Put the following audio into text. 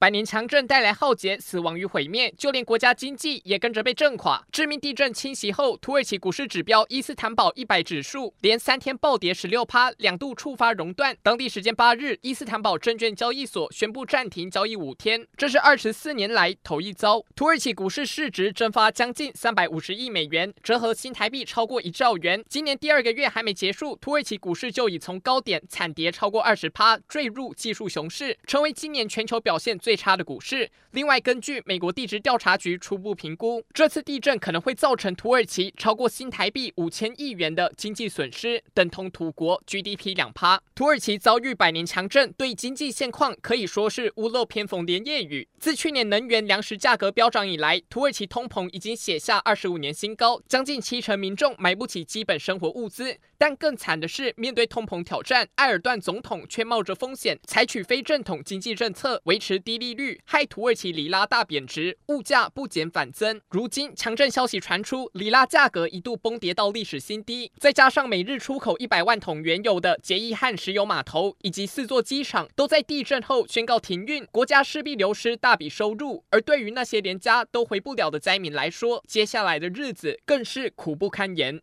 百年强震带来浩劫、死亡与毁灭，就连国家经济也跟着被震垮。致命地震侵袭后，土耳其股市指标伊斯坦堡一百指数连三天暴跌十六趴，两度触发熔断。当地时间八日，伊斯坦堡证券交易所宣布暂停交易五天，这是二十四年来头一遭。土耳其股市市值蒸发将近三百五十亿美元，折合新台币超过一兆元。今年第二个月还没结束，土耳其股市就已从高点惨跌超过二十趴，坠入技术熊市，成为今年全球表现最最差的股市。另外，根据美国地质调查局初步评估，这次地震可能会造成土耳其超过新台币五千亿元的经济损失，等同土国 GDP 两趴。土耳其遭遇百年强震，对经济现况可以说是屋漏偏逢连夜雨。自去年能源粮食价格飙涨以来，土耳其通膨已经写下二十五年新高，将近七成民众买不起基本生活物资。但更惨的是，面对通膨挑战，埃尔段总统却冒着风险采取非正统经济政策，维持低利率，害土耳其里拉大贬值，物价不减反增。如今强震消息传出，里拉价格一度崩跌到历史新低。再加上每日出口一百万桶原油的杰伊汉石油码头以及四座机场都在地震后宣告停运，国家势必流失大笔收入。而对于那些连家都回不了的灾民来说，接下来的日子更是苦不堪言。